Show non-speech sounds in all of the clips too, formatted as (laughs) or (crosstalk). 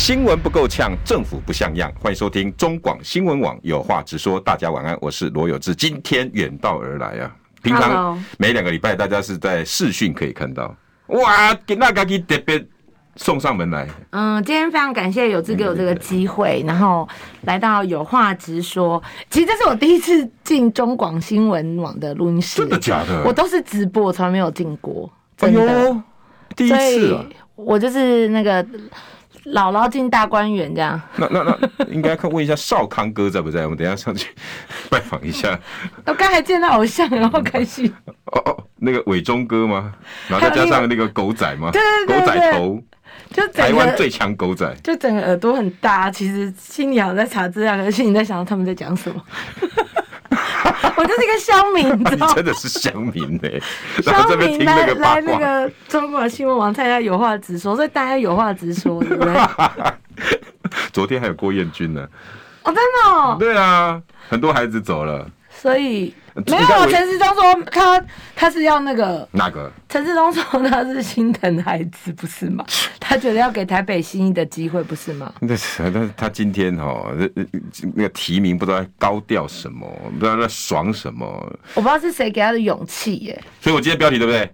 新闻不够呛，政府不像样。欢迎收听中广新闻网有话直说。大家晚安，我是罗有志。今天远道而来啊！平常每两个礼拜大家是在视讯可以看到。哇，给那个给特别送上门来。嗯，今天非常感谢有志给我这个机会，然后来到有话直说。其实这是我第一次进中广新闻网的录音室。真的假的？我都是直播，我从来没有进过。哎呦，第一次啊！我就是那个。姥姥进大观园这样，那那那应该看问一下少康哥在不在？我们等一下上去拜访一下。(laughs) 我刚才见到偶像，然后开心。哦哦，那个伟忠哥吗？然后再加上那个狗仔吗？对对对，狗仔头，就台湾最强狗仔，就整个耳朵很大。其实心里好像在查资料，可是心里在想他们在讲什么。(laughs) 我就是一个乡民，你知道 (laughs) 你真的是乡民呢、欸。乡民来来那个中国新闻网，大家有话直说，所以大家有话直说，对不对？昨天还有郭彦军呢。哦，真的、哦。对啊，很多孩子走了。所以没有陈世忠说他他是要那个哪个？陈世忠说他是心疼孩子，不是吗？(laughs) 他觉得要给台北新一的机会，不是吗？(laughs) 那是，但是他今天哦，那那个提名不知道在高调什么，不知道在爽什么。我不知道是谁给他的勇气耶。所以我今天标题对不对？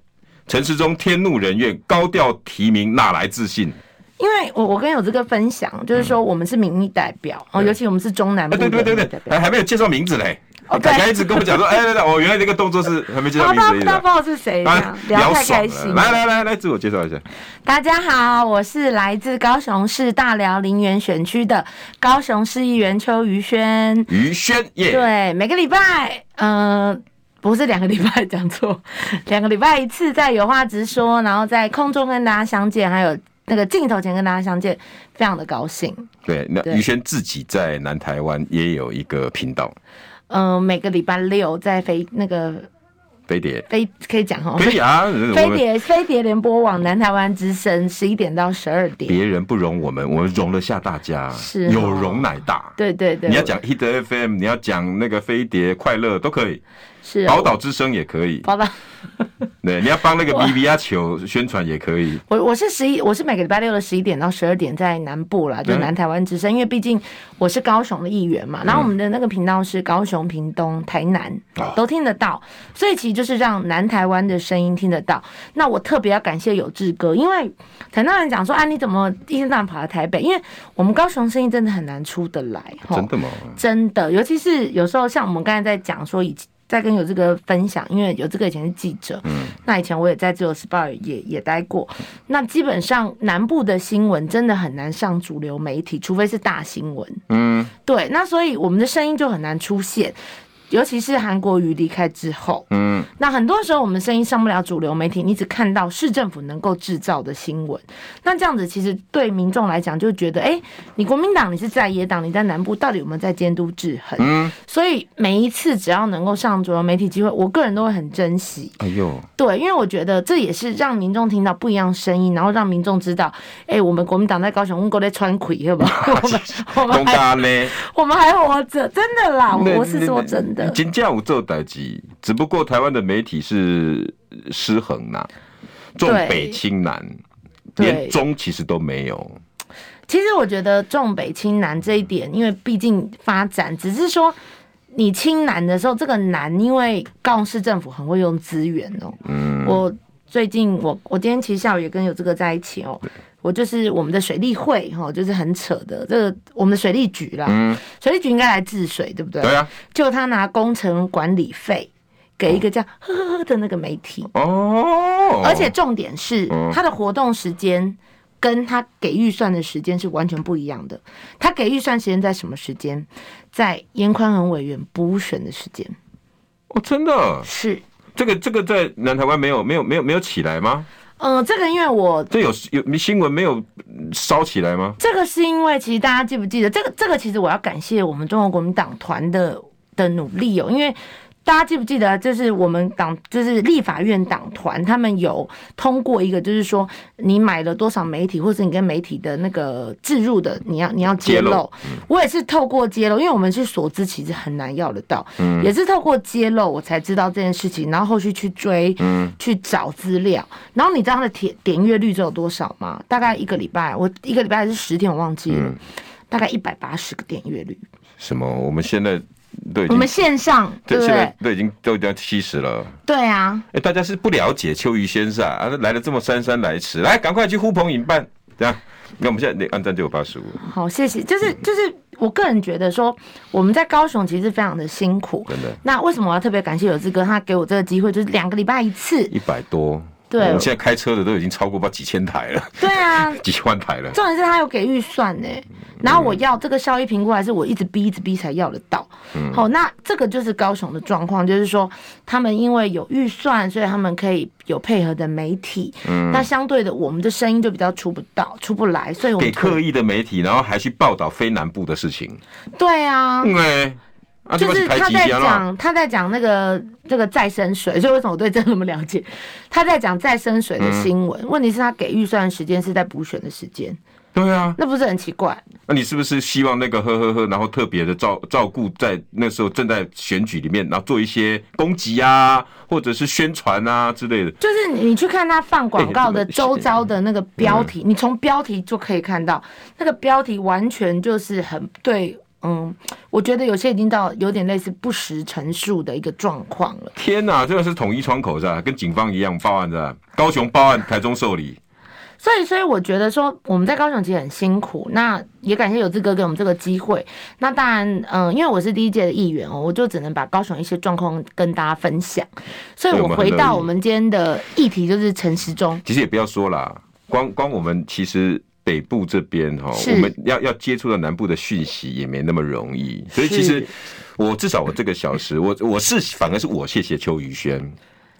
陈世忠天怒人怨，高调提名哪来自信？因为我我跟有这个分享，就是说我们是民意代表哦，尤其我们是中南部的民意代表。对对对对，还没有介绍名字嘞。哦，凯凯一直跟我讲说，哎，对对，哦，原来那个动作是还没介绍名字，不知道是谁，聊太开心。来来来来，自我介绍一下。大家好，我是来自高雄市大寮林园选区的高雄市议员邱于轩。于轩耶，对，每个礼拜，嗯、呃，不是两个礼拜讲错，(laughs) 两个礼拜一次，在有话直说，然后在空中跟大家相见，还有那个镜头前跟大家相见，非常的高兴。对，那于轩自己在南台湾也有一个频道。嗯、呃，每个礼拜六在飞那个飞碟。飞可以讲哦，可以啊，(laughs) 飞碟飞碟联播网南台湾之声十一点到十二点，别人不容我们，我们容得下大家，是。有容乃大，对对对，你要讲 Hit FM，你要讲那个飞碟快乐都可以。是宝岛之声也可以，宝岛，(laughs) 对，你要帮那个 B B 阿球宣传也可以。我我是十一，我是每个礼拜六的十一点到十二点在南部啦，就南台湾之声，因为毕竟我是高雄的议员嘛。然后我们的那个频道是高雄、屏东、台南都听得到，所以其实就是让南台湾的声音听得到。那我特别要感谢有志哥，因为很多人讲说啊，你怎么一天到晚跑到台北？因为我们高雄声音真的很难出得来，真的吗？真的，尤其是有时候像我们刚才在讲说以前。在跟有这个分享，因为有这个以前是记者，嗯，那以前我也在自由时报也也待过，那基本上南部的新闻真的很难上主流媒体，除非是大新闻，嗯，对，那所以我们的声音就很难出现。尤其是韩国瑜离开之后，嗯，那很多时候我们声音上不了主流媒体，你只看到市政府能够制造的新闻，那这样子其实对民众来讲就觉得，哎、欸，你国民党你是在野党，你在南部到底有没有在监督制衡？嗯，所以每一次只要能够上主流媒体机会，我个人都会很珍惜。哎呦，对，因为我觉得这也是让民众听到不一样声音，然后让民众知道，哎、欸，我们国民党在高雄，我们在川葵，好不好？我们我们还我们还活着，真的啦，我是说真的。金价五做代志，只不过台湾的媒体是失衡呐，重北轻南，连中其实都没有。其实我觉得重北轻南这一点，因为毕竟发展只是说你轻南的时候，这个南因为高雄市政府很会用资源哦。嗯，我最近我我今天其实下午也跟有这个在一起哦。我就是我们的水利会哈，就是很扯的这个我们的水利局啦，嗯，水利局应该来治水，对不对？对啊，就他拿工程管理费给一个叫呵呵呵的那个媒体。哦，而且重点是他的活动时间跟他给预算的时间是完全不一样的。他给预算时间在什么时间？在严宽恒委员补选的时间。哦，真的？是。这个这个在南台湾没有没有没有没有起来吗？嗯，这个因为我这有有新闻没有烧起来吗？这个是因为其实大家记不记得这个这个其实我要感谢我们中国国民党团的的努力哦，因为大家记不记得，就是我们党，就是立法院党团，他们有通过一个，就是说你买了多少媒体，或者你跟媒体的那个置入的，你要你要揭露。嗯、我也是透过揭露，因为我们是所知，其实很难要得到。嗯，也是透过揭露，我才知道这件事情，然后后续去追，嗯，去找资料。然后你知道他的点点阅率只有多少吗？大概一个礼拜，我一个礼拜还是十天，我忘记了，嗯、大概一百八十个点阅率。什么？我们现在。对，我们线上对不对？现在都已经都已经七十了。对啊，哎，大家是不了解秋雨先生啊，来了这么姗姗来迟，来赶快去呼朋引伴，这样。那我们现在那按赞就有八十五。好，谢谢。就是就是，我个人觉得说，我们在高雄其实非常的辛苦。真的。那为什么我要特别感谢有志哥，他给我这个机会，就是两个礼拜一次，一百多。对，我们现在开车的都已经超过不几千台了。对啊，(laughs) 几万台了。重点是他有给预算呢，然后我要这个效益评估，还是我一直逼一直逼才要得到。嗯，好，那这个就是高雄的状况，就是说他们因为有预算，所以他们可以有配合的媒体。嗯，那相对的，我们的声音就比较出不到、出不来，所以我们给刻意的媒体，然后还去报道非南部的事情。对啊。对。就是他在讲，他在讲那个这个再生水，所以为什么我对这那么了解？他在讲再生水的新闻，问题是他给预算时间是在补选的时间。对啊，那不是很奇怪？那你是不是希望那个呵呵呵，然后特别的照照顾在那时候正在选举里面，然后做一些攻击啊，或者是宣传啊之类的？就是你去看他放广告的周遭的那个标题，你从标题就可以看到，那个标题完全就是很对。嗯，我觉得有些已经到有点类似不实陈述的一个状况了。天哪，这个是统一窗口是吧？跟警方一样报案的？高雄报案，台中受理。所以，所以我觉得说我们在高雄其实很辛苦。那也感谢有志哥给我们这个机会。那当然，嗯，因为我是第一届的议员哦，我就只能把高雄一些状况跟大家分享。所以我回到我们今天的议题，就是陈时中。其实也不要说啦，光光我们其实。北部这边哈，我们要要接触到南部的讯息也没那么容易，所以其实我至少我这个小时，我我是反而是我谢谢邱宇轩，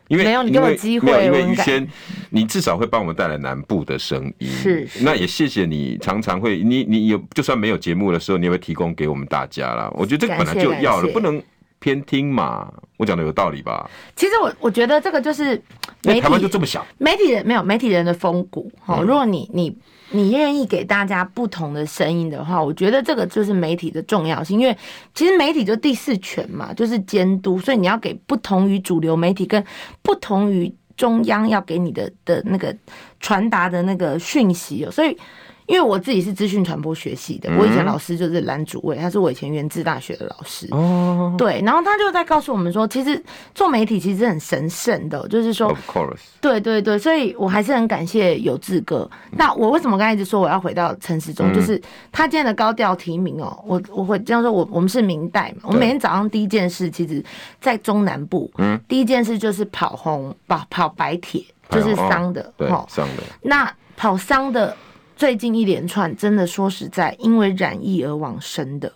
因为没有你给我机会，因为宇轩你至少会帮我们带来南部的声音，是，那也谢谢你常常会你你有就算没有节目的时候，你也会提供给我们大家啦。我觉得这个本来就要了，不能偏听嘛。我讲的有道理吧？其实我我觉得这个就是媒体，台湾就这么小，媒体人没有媒体人的风骨哈。如果你你。你愿意给大家不同的声音的话，我觉得这个就是媒体的重要性，因为其实媒体就第四权嘛，就是监督，所以你要给不同于主流媒体跟不同于中央要给你的的那个传达的那个讯息哦，所以。因为我自己是资讯传播学系的，我以前老师就是蓝主委，他是我以前原自大学的老师。哦，对，然后他就在告诉我们说，其实做媒体其实很神圣的，就是说，Of course，对对对，所以我还是很感谢有志哥。那我为什么刚才一直说我要回到城市中？就是他今天的高调提名哦，我我会这样说，我我们是明代嘛，我每天早上第一件事，其实，在中南部，嗯，第一件事就是跑红跑跑白铁，就是桑的，对，桑的。那跑桑的。最近一连串，真的说实在，因为染疫而往生的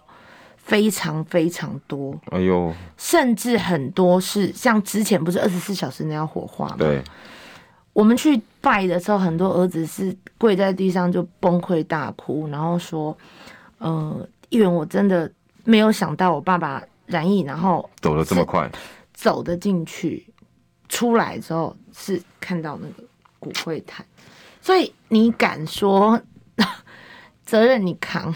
非常非常多。哎呦，甚至很多是像之前不是二十四小时那样火化吗？对，我们去拜的时候，很多儿子是跪在地上就崩溃大哭，然后说：“呃，议员，我真的没有想到我爸爸染疫，然后走得这么快，走得进去，出来之后是看到那个骨灰坛。”所以你敢说 (laughs) 责任你扛？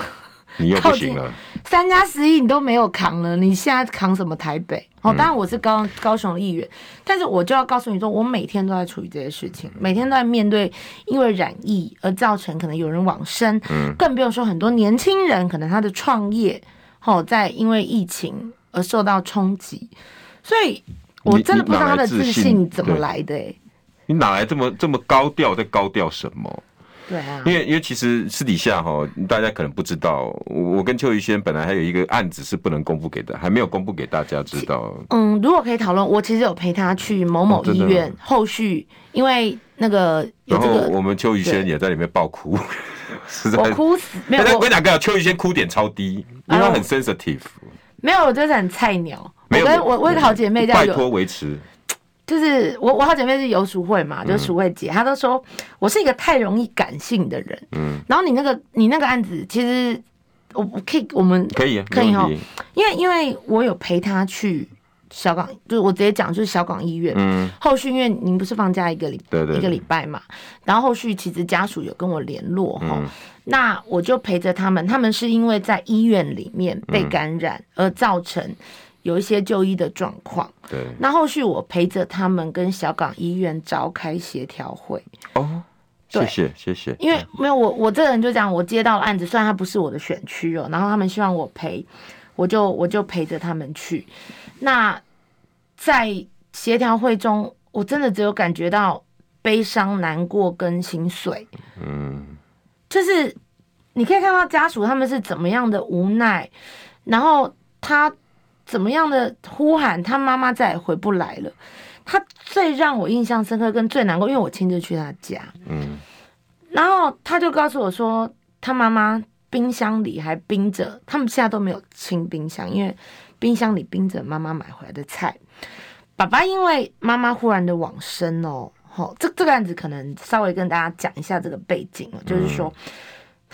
你又不行了。三加十一你都没有扛了，你现在扛什么台北？哦，当然我是高高雄的议员，但是我就要告诉你说，我每天都在处理这些事情，每天都在面对因为染疫而造成可能有人往生，嗯，更不用说很多年轻人可能他的创业，哦，在因为疫情而受到冲击，所以我真的不知道他的自信怎么来的，欸。你哪来这么这么高调？在高调什么？对啊，因为因为其实私底下哈，大家可能不知道，我跟邱宇轩本来还有一个案子是不能公布给的，还没有公布给大家知道。嗯，如果可以讨论，我其实有陪他去某某医院，哦、后续因为那个然后我们邱宇轩也在里面爆哭，(laughs) 我哭死。没有，我跟你讲，邱宇轩哭点超低，因为他很 sensitive。没有，我就是很菜鸟。我跟我我一个好姐妹叫拜托维持。就是我，我好姐妹是游淑慧嘛，就是淑慧姐，她都说我是一个太容易感性的人。嗯，然后你那个你那个案子，其实我我可以，我们可以可以哈，因为因为我有陪她去小港，就是我直接讲，就是小港医院。嗯，后续因为您不是放假一个礼，对对，一个礼拜嘛，然后后续其实家属有跟我联络哈，嗯、那我就陪着他们，他们是因为在医院里面被感染而造成有一些就医的状况。对，那后续我陪着他们跟小港医院召开协调会。哦。谢谢谢谢，因为没有我我这个人就这样，我接到案子，虽然他不是我的选区哦，然后他们希望我陪，我就我就陪着他们去。那在协调会中，我真的只有感觉到悲伤、难过跟心碎。嗯，就是你可以看到家属他们是怎么样的无奈，然后他怎么样的呼喊，他妈妈再也回不来了。他最让我印象深刻跟最难过，因为我亲自去他家，嗯，然后他就告诉我说，他妈妈冰箱里还冰着，他们现在都没有清冰箱，因为冰箱里冰着妈妈买回来的菜。爸爸因为妈妈忽然的往生哦，吼，这这个案子可能稍微跟大家讲一下这个背景哦，就是说。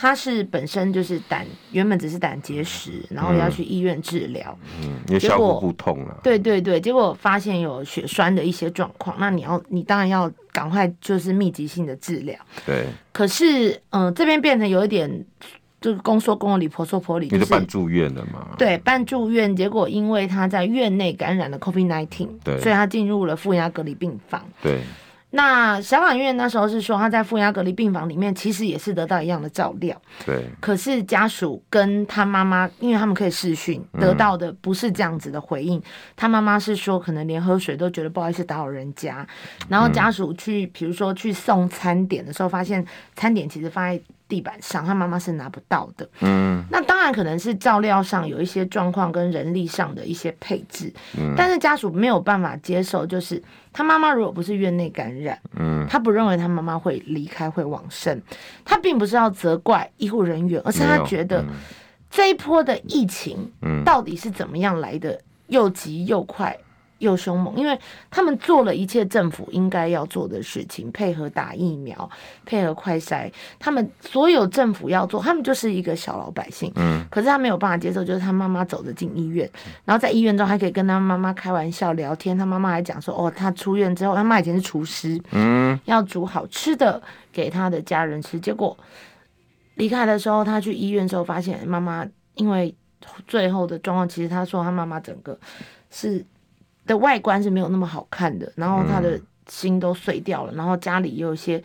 他是本身就是胆，原本只是胆结石，然后要去医院治疗，嗯，因为小腹不痛了。对对对，结果发现有血栓的一些状况，那你要，你当然要赶快就是密集性的治疗。对。可是，嗯、呃，这边变成有一点，就是公说公有理，婆说婆理，就是办住院了嘛。对，办住院，结果因为他在院内感染了 COVID-19，对，所以他进入了负压隔离病房。对。那小港医院那时候是说他在负压隔离病房里面，其实也是得到一样的照料。对。可是家属跟他妈妈，因为他们可以视讯，得到的不是这样子的回应。嗯、他妈妈是说，可能连喝水都觉得不好意思打扰人家。然后家属去，比如说去送餐点的时候，发现餐点其实放在地板上，他妈妈是拿不到的。嗯。那当然可能是照料上有一些状况，跟人力上的一些配置。嗯。但是家属没有办法接受，就是。他妈妈如果不是院内感染，嗯，他不认为他妈妈会离开会往生，他并不是要责怪医护人员，而是他觉得这一波的疫情，嗯，到底是怎么样来的，又急又快。又凶猛，因为他们做了一切政府应该要做的事情，配合打疫苗，配合快筛，他们所有政府要做，他们就是一个小老百姓。嗯，可是他没有办法接受，就是他妈妈走着进医院，然后在医院中还可以跟他妈妈开玩笑聊天，他妈妈还讲说，哦，他出院之后，他妈以前是厨师，嗯，要煮好吃的给他的家人吃，结果离开的时候，他去医院之后发现妈妈因为最后的状况，其实他说他妈妈整个是。的外观是没有那么好看的，然后他的心都碎掉了，嗯、然后家里也有一些，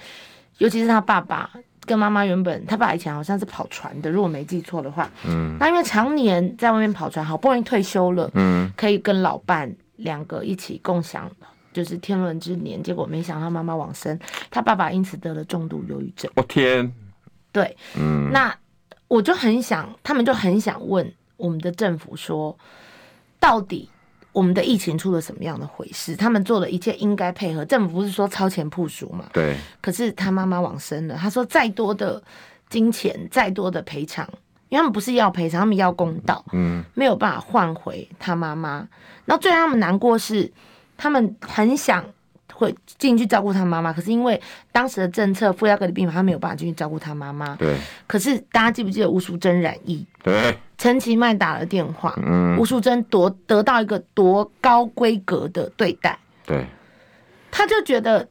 尤其是他爸爸跟妈妈原本，他爸以前好像是跑船的，如果没记错的话，嗯，那因为常年在外面跑船，好不容易退休了，嗯，可以跟老伴两个一起共享就是天伦之年，结果没想到妈妈往生，他爸爸因此得了重度忧郁症。我、哦、天，对，嗯，那我就很想，他们就很想问我们的政府说，到底。我们的疫情出了什么样的回事？他们做的一切应该配合政府，不是说超前部署嘛？对。可是他妈妈往生了，他说再多的金钱，再多的赔偿，因为他们不是要赔偿，他们要公道，嗯，没有办法换回他妈妈。然后最让他们难过是，他们很想。会进去照顾他妈妈，可是因为当时的政策，负压隔离病房，他没有办法进去照顾他妈妈。对。可是大家记不记得吴淑珍染疫？对。陈其迈打了电话，嗯，吴淑珍夺得到一个多高规格的对待。对。他就觉得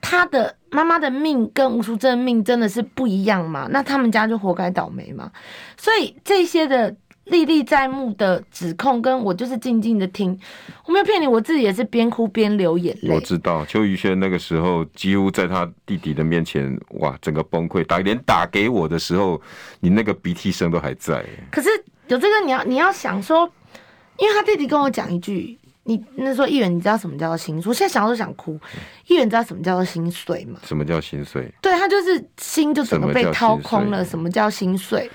他的妈妈的命跟吴淑珍的命真的是不一样嘛？那他们家就活该倒霉嘛？所以这些的。历历在目的指控，跟我就是静静的听，我没有骗你，我自己也是边哭边流眼泪。我知道邱宇轩那个时候几乎在他弟弟的面前，哇，整个崩溃，打连打给我的时候，你那个鼻涕声都还在。可是有这个，你要你要想说，因为他弟弟跟我讲一句，你那时候议员，你知道什么叫做心碎？我现在想都想哭。议员知道什么叫做心碎吗？什么叫心碎？对，他就是心就整个被掏空了。什么叫心碎？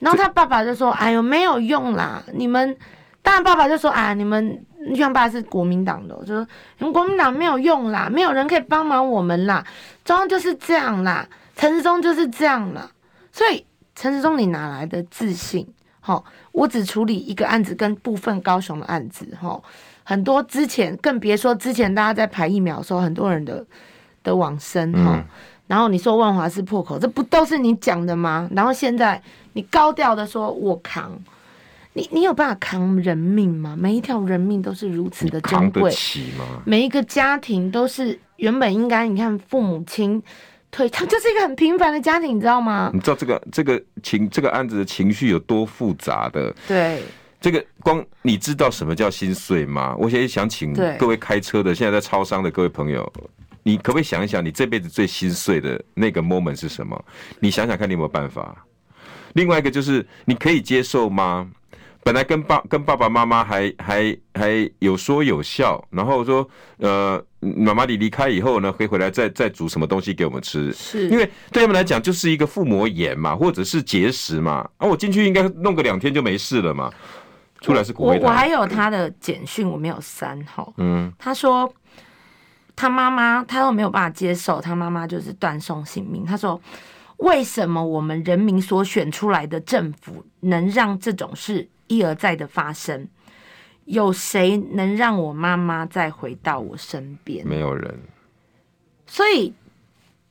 然后他爸爸就说：“哎呦，没有用啦！你们当然爸爸就说：‘啊，你们玉阳爸是国民党的，就说你们国民党没有用啦，没有人可以帮忙我们啦。’中央就是这样啦，陈时中就是这样啦。所以陈时中，你哪来的自信？哦，我只处理一个案子跟部分高雄的案子，齁，很多之前更别说之前大家在排疫苗的时候，很多人的的往生，哈。嗯然后你说万华是破口，这不都是你讲的吗？然后现在你高调的说我扛，你你有办法扛人命吗？每一条人命都是如此的珍贵？每一个家庭都是原本应该，你看父母亲退，他就是一个很平凡的家庭，你知道吗？你知道这个这个情这个案子的情绪有多复杂的？对。这个光你知道什么叫心碎吗？我现在想请各位开车的，现在在超商的各位朋友，你可不可以想一想，你这辈子最心碎的那个 moment 是什么？你想想看，你有没有办法？另外一个就是，你可以接受吗？本来跟爸跟爸爸妈妈还还还有说有笑，然后说呃，妈妈你离开以后呢，可以回来再再煮什么东西给我们吃，是因为对他们来讲就是一个腹膜炎嘛，或者是结石嘛，啊，我进去应该弄个两天就没事了嘛。出来是骨灰坛。我我还有他的简讯，我没有删哈。嗯，他说他妈妈，他都没有办法接受，他妈妈就是断送性命。他说，为什么我们人民所选出来的政府能让这种事一而再的发生？有谁能让我妈妈再回到我身边？没有人。所以，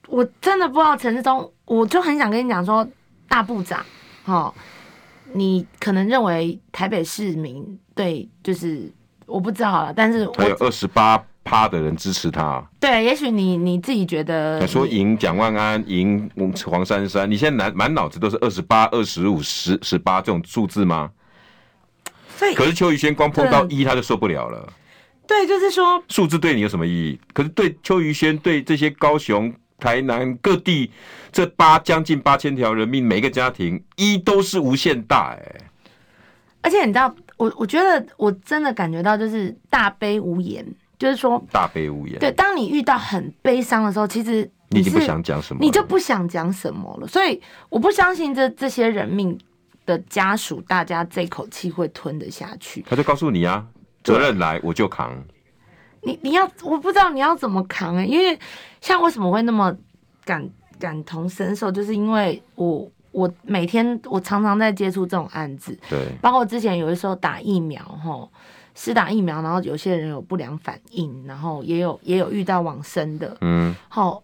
我真的不知道陈志忠，我就很想跟你讲说，大部长，哦。你可能认为台北市民对，就是我不知道了，但是我有二十八趴的人支持他。对，也许你你自己觉得，说赢蒋万安，赢黄珊珊，你现在满满脑子都是二十八、二十五、十、十八这种数字吗？所以，可是邱宇轩光碰到一他就受不了了。对，就是说数字对你有什么意义？可是对邱宇轩，对这些高雄。台南各地这八将近八千条人命，每一个家庭一都是无限大哎、欸。而且你知道，我我觉得我真的感觉到就是大悲无言，就是说大悲无言。对，当你遇到很悲伤的时候，其实你，你已经不想讲什么，你就不想讲什么了。所以我不相信这这些人命的家属，大家这口气会吞得下去。他就告诉你啊，责任来我就扛。你你要我不知道你要怎么扛哎、欸，因为像为什么会那么感感同身受，就是因为我我每天我常常在接触这种案子，对，包括之前有的时候打疫苗吼，施打疫苗，然后有些人有不良反应，然后也有也有遇到往生的，嗯，好，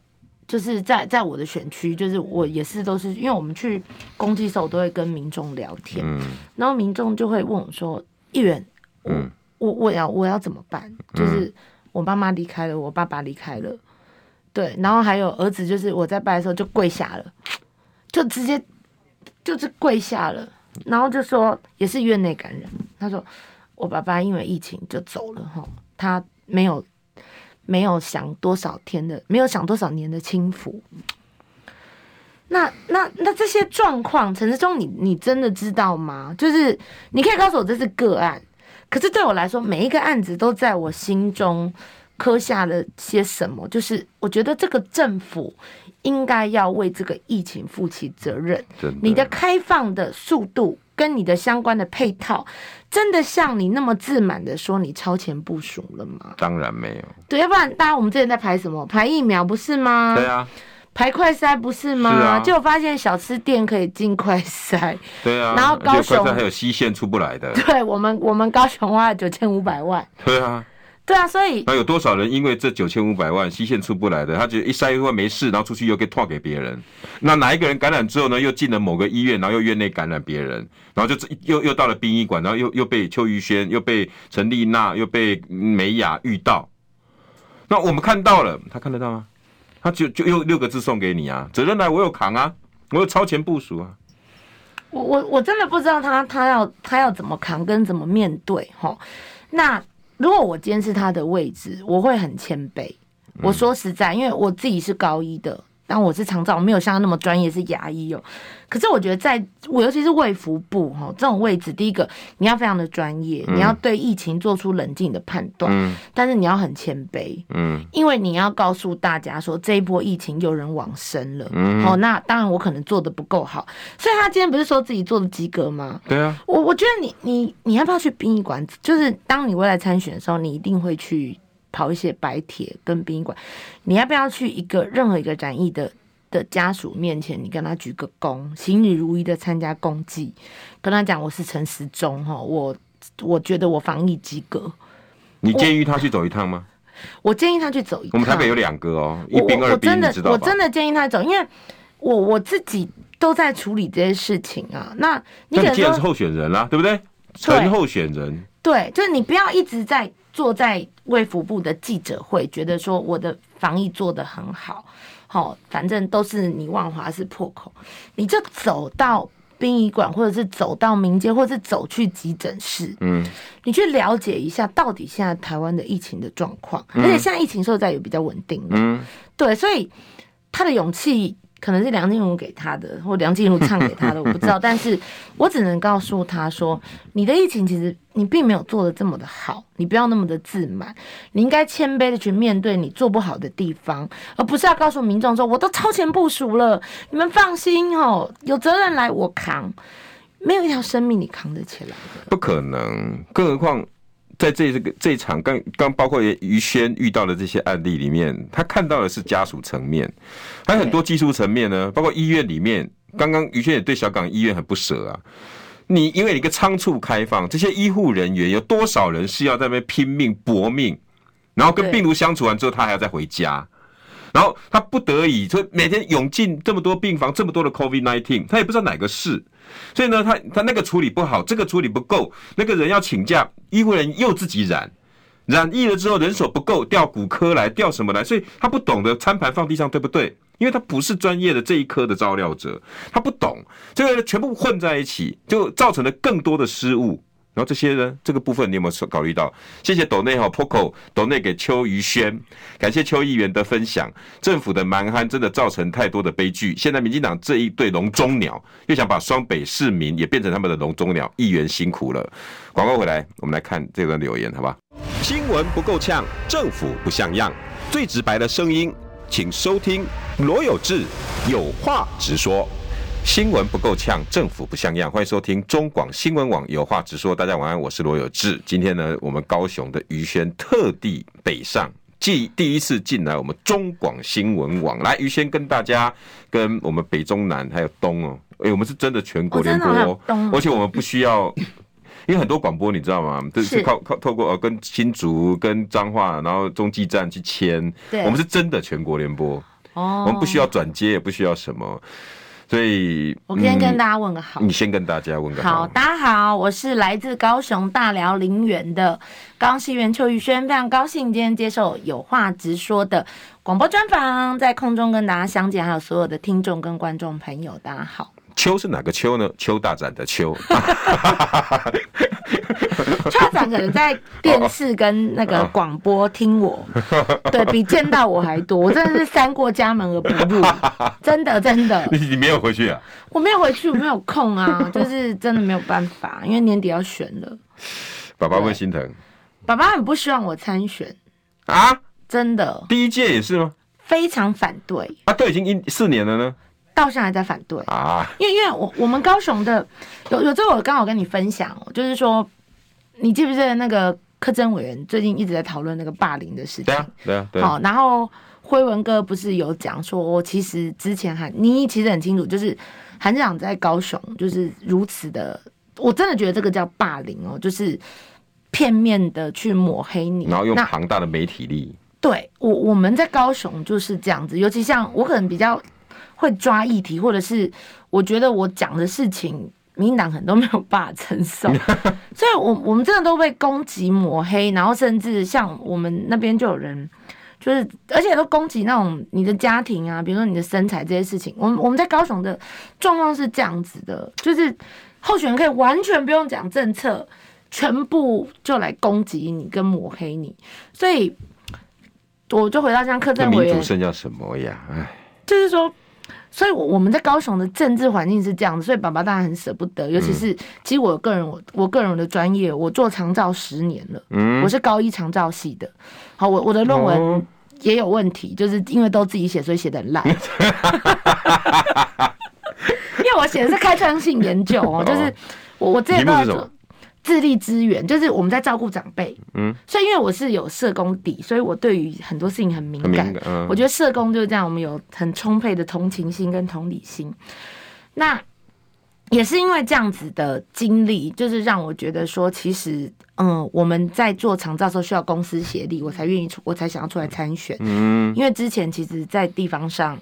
就是在在我的选区，就是我也是都是因为我们去攻击的时候，都会跟民众聊天，嗯，然后民众就会问我说，议员，嗯。我我要我要怎么办？就是我妈妈离开了，我爸爸离开了，对，然后还有儿子，就是我在拜的时候就跪下了，就直接就是跪下了，然后就说也是院内感染。他说我爸爸因为疫情就走了哈，他没有没有享多少天的，没有享多少年的清福。那那那这些状况，陈志忠，你你真的知道吗？就是你可以告诉我这是个案。可是对我来说，每一个案子都在我心中刻下了些什么。就是我觉得这个政府应该要为这个疫情负起责任。你的开放的速度跟你的相关的配套，真的像你那么自满的说你超前部署了吗？当然没有。对，要不然大家我们之前在排什么？排疫苗不是吗？对啊。排快筛不是吗？是啊，结果发现小吃店可以进快筛。对啊，然后高雄还有西线出不来的。对我们，我们高雄花了九千五百万。对啊，对啊，所以那有多少人因为这九千五百万西线出不来的，他觉得一筛一万没事，然后出去又给拓给别人。那哪一个人感染之后呢？又进了某个医院，然后又院内感染别人，然后就又又到了殡仪馆，然后又又被邱于轩，又被陈丽娜，又被美雅遇到。那我们看到了，他看得到吗？他就就又六个字送给你啊，责任来我有扛啊，我有超前部署啊。我我我真的不知道他他要他要怎么扛跟怎么面对哈。那如果我今天是他的位置，我会很谦卑。我说实在，因为我自己是高一的。但我是长照，我没有像他那么专业，是牙医哦。可是我觉得，在我尤其是卫福部哈这种位置，第一个你要非常的专业，嗯、你要对疫情做出冷静的判断，嗯、但是你要很谦卑，嗯，因为你要告诉大家说这一波疫情有人往生了，嗯，好，那当然我可能做的不够好，所以他今天不是说自己做的及格吗？对啊，我我觉得你你你要不要去殡仪馆？就是当你未来参选的时候，你一定会去。跑一些白铁跟殡仪馆，你要不要去一个任何一个展艺的的家属面前，你跟他鞠个躬，行礼如仪的参加公祭，跟他讲我是陈时中哈，我我觉得我防疫及格。你建议他去走一趟吗？我，我建议他去走一趟。我们台北有两个哦，一兵二兵，你知道吧？我真的建议他走，因为我我自己都在处理这些事情啊。那你可能既然是候选人啦，对不对？陈候选人。对，就是你不要一直在坐在卫福部的记者会，觉得说我的防疫做得很好，好，反正都是你万华是破口，你就走到殡仪馆，或者是走到民间，或者是走去急诊室，嗯，你去了解一下到底现在台湾的疫情的状况，而且现在疫情受在也比较稳定，嗯，对，所以他的勇气。可能是梁静茹给他的，或梁静茹唱给他的，我不知道。(laughs) 但是我只能告诉他说，你的疫情其实你并没有做的这么的好，你不要那么的自满，你应该谦卑的去面对你做不好的地方，而不是要告诉民众说，我都超前部署了，你们放心哦，有责任来我扛，没有一条生命你扛得起来的，不可能，更何况。在这这个这一场刚刚包括于轩遇到的这些案例里面，他看到的是家属层面，还有很多技术层面呢。包括医院里面，刚刚于轩也对小港医院很不舍啊。你因为一个仓促开放，这些医护人员有多少人是要在那边拼命搏命，然后跟病毒相处完之后，他还要再回家，然后他不得已所以每天涌进这么多病房，这么多的 COVID-19，他也不知道哪个是。所以呢，他他那个处理不好，这个处理不够，那个人要请假，医护人又自己染，染疫了之后人手不够，调骨科来，调什么来？所以他不懂得餐盘放地上，对不对？因为他不是专业的这一科的照料者，他不懂，这个全部混在一起，就造成了更多的失误。然后这些呢，这个部分你有没有考虑到？谢谢斗内哈 Poco 斗内给邱于轩，感谢邱议员的分享。政府的蛮横真的造成太多的悲剧。现在民进党这一对笼中鸟又想把双北市民也变成他们的笼中鸟，议员辛苦了。广告回来，我们来看这段留言，好吧？新闻不够呛，政府不像样，最直白的声音，请收听罗有志有话直说。新闻不够呛，政府不像样。欢迎收听中广新闻网，有话直说。大家晚安，我是罗有志。今天呢，我们高雄的于轩特地北上，继第一次进来我们中广新闻网。来，于轩跟大家，跟我们北中南还有东哦，哎，我们是真的全国联播哦，而且我们不需要，因为很多广播你知道吗？都是靠靠透过呃跟新竹、跟彰化，然后中继站去签。对，我们是真的全国联播哦，我们不需要转接，也不需要什么。所以，我先跟大家问个好。你先跟大家问个好。好，大家好，我是来自高雄大寮林园的高雄市议员邱宇轩，非常高兴今天接受有话直说的广播专访，在空中跟大家相见，还有所有的听众跟观众朋友，大家好。邱是哪个秋呢？邱大展的秋。(laughs) 邱大展可能在电视跟那个广播听我，(laughs) 对比见到我还多。我真的是三过家门而不入，(laughs) 真的真的。你你没有回去啊？我没有回去，我没有空啊，就是真的没有办法，因为年底要选了。爸爸会心疼。爸爸很不希望我参选啊？真的？第一届也是吗？非常反对啊！都已经一四年了呢。到现在还在反对啊！因为因为我我们高雄的有有这我刚好跟你分享，就是说，你记不记得那个柯贞委员最近一直在讨论那个霸凌的事情？对啊，对啊，对啊。好，然后辉文哥不是有讲说，其实之前还你其实很清楚，就是韩市长在高雄就是如此的，我真的觉得这个叫霸凌哦，就是片面的去抹黑你，然后用庞大的媒体力。对我我们在高雄就是这样子，尤其像我可能比较。会抓议题，或者是我觉得我讲的事情，民进党很多没有办法承受，(laughs) 所以我我们真的都被攻击抹黑，然后甚至像我们那边就有人，就是而且都攻击那种你的家庭啊，比如说你的身材这些事情。我们我们在高雄的状况是这样子的，就是候选人可以完全不用讲政策，全部就来攻击你跟抹黑你，所以我就回到像柯政委员，民主剩下什么呀？哎，就是说。所以，我我们在高雄的政治环境是这样子，所以爸爸当然很舍不得。尤其是，其实我个人，我我个人的专业，我做长照十年了，嗯，我是高一长照系的。好，我我的论文也有问题，就是因为都自己写，所以写的很烂。(laughs) 因为我写的是开创性研究哦，就是我我这个。自力资源就是我们在照顾长辈，嗯，所以因为我是有社工底，所以我对于很多事情很敏感。敏感嗯、我觉得社工就是这样，我们有很充沛的同情心跟同理心。那也是因为这样子的经历，就是让我觉得说，其实，嗯，我们在做长照的时候需要公司协力，我才愿意出，我才想要出来参选。嗯，因为之前其实，在地方上。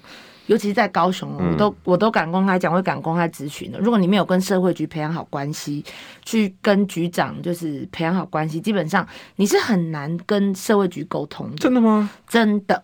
尤其是在高雄，我都我都敢公开讲，会敢公开咨询的。如果你没有跟社会局培养好关系，去跟局长就是培养好关系，基本上你是很难跟社会局沟通的。真的吗？真的。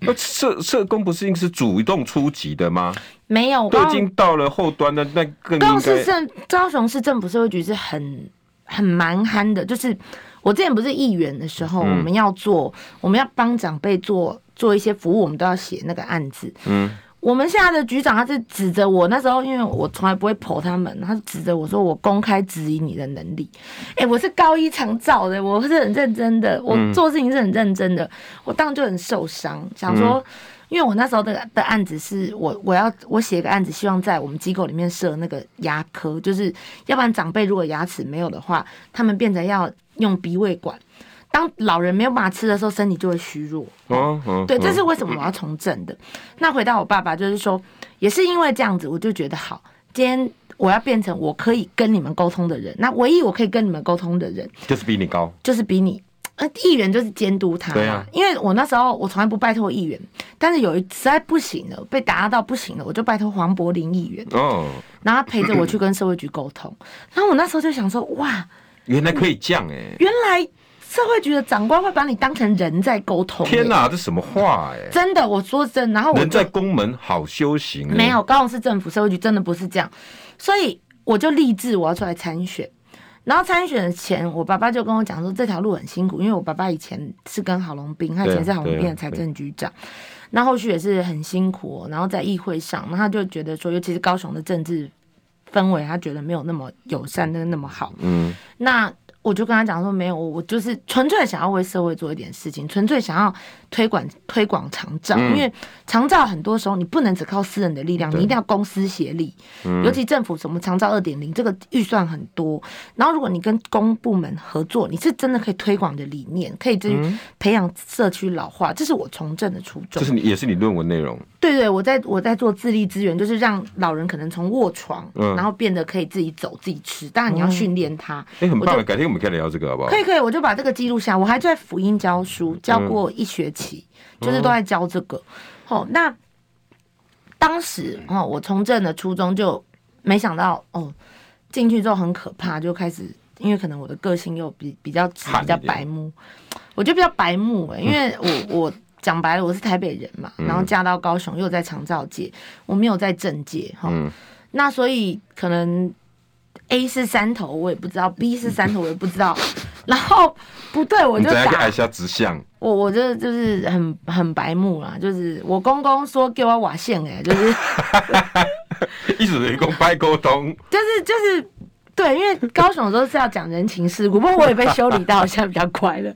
那社社工不是应该是主动出击的吗？没有，都已经到了后端的，那更高雄市政高雄市政府社会局是很很蛮憨的。就是我之前不是议员的时候，嗯、我们要做，我们要帮长辈做做一些服务，我们都要写那个案子。嗯。我们现在的局长，他是指着我那时候，因为我从来不会剖他们，他是指着我说我公开质疑你的能力。哎、欸，我是高一长照的，我是很认真的，我做事情是很认真的。我当然就很受伤，想说，因为我那时候的的案子是我我要我写一个案子，希望在我们机构里面设那个牙科，就是要不然长辈如果牙齿没有的话，他们变成要用鼻胃管。当老人没有办法吃的时候，身体就会虚弱。哦，哦对，这是为什么我要从政的。那回到我爸爸，就是说，也是因为这样子，我就觉得好。今天我要变成我可以跟你们沟通的人，那唯一我可以跟你们沟通的人，就是比你高，就是比你。呃，议员就是监督他。对啊。因为我那时候我从来不拜托议员，但是有一实在不行了，被打压到不行了，我就拜托黄柏林议员。哦。然后他陪着我去跟社会局沟通，然后我那时候就想说，哇，原来可以这样哎、欸，原来。社会局的长官会把你当成人在沟通。天哪，这什么话哎！真的，我说真的，然后我人在宫门好修行。没有，高雄市政府社会局真的不是这样，所以我就立志我要出来参选。然后参选前，我爸爸就跟我讲说，这条路很辛苦，因为我爸爸以前是跟郝龙斌，他以前是郝龙斌的财政局长，那后续也是很辛苦哦。然后在议会上，然后他就觉得说，尤其是高雄的政治氛围，他觉得没有那么友善，那个那么好。嗯，那。我就跟他讲说，没有，我就是纯粹想要为社会做一点事情，纯粹想要推广推广长照，因为长照很多时候你不能只靠私人的力量，你一定要公私协力，尤其政府什么长照二点零这个预算很多，然后如果你跟公部门合作，你是真的可以推广的理念，可以真培养社区老化，这是我从政的初衷。这是你也是你论文内容。对对，我在我在做自立资源，就是让老人可能从卧床，然后变得可以自己走自己吃，当然你要训练他。哎，很棒，改天。我们可以聊这个好不好？可以可以，我就把这个记录下。我还在辅音教书，教过一学期，嗯、就是都在教这个。哦，那当时哦，我从政的初衷就没想到哦，进去之后很可怕，就开始因为可能我的个性又比比较直，比较白目，我就比较白目哎、欸，因为我我讲白了，我是台北人嘛，然后嫁到高雄又在长照界，我没有在政界嗯、那所以可能。A 是山头，我也不知道；B 是山头，我也不知道。然后不对，我就打。一下直向。我我这就是很很白目啦，就是我公公说给我瓦线哎，就是 (laughs) 一直人工白沟通。(laughs) 就是就是对，因为高雄都是要讲人情世故，不过我也被修理到，现在比较快了。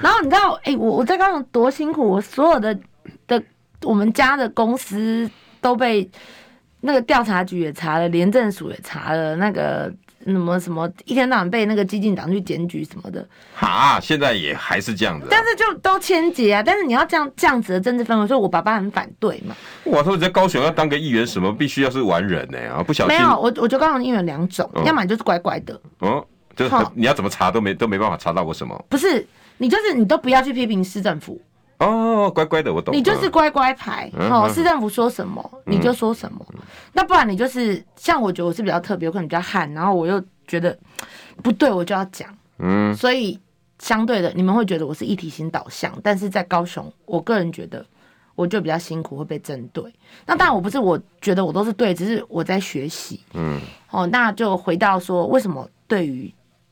然后你知道，哎、欸，我我在高雄多辛苦，我所有的的我们家的公司都被。那个调查局也查了，廉政署也查了，那个什么什么，一天到晚被那个激进党去检举什么的。哈，现在也还是这样子。但是就都牵结啊！但是你要这样这样子的政治氛围，所以我爸爸很反对嘛。我说你在高雄要当个议员，什么必须要是完人呢？啊，不小心。没有，我我觉得高雄议员两种，要么就是乖乖的。哦，就是你要怎么查都没都没办法查到我什么。不是，你就是你都不要去批评市政府。哦，乖乖的，我懂。你就是乖乖牌，哦，市政府说什么你就说什么。那不然你就是像我觉得我是比较特别，我可能比较悍，然后我又觉得不对，我就要讲。嗯，所以相对的，你们会觉得我是一体型导向，但是在高雄，我个人觉得我就比较辛苦，会被针对。那当然我不是，我觉得我都是对，只是我在学习。嗯，哦，那就回到说，为什么对于。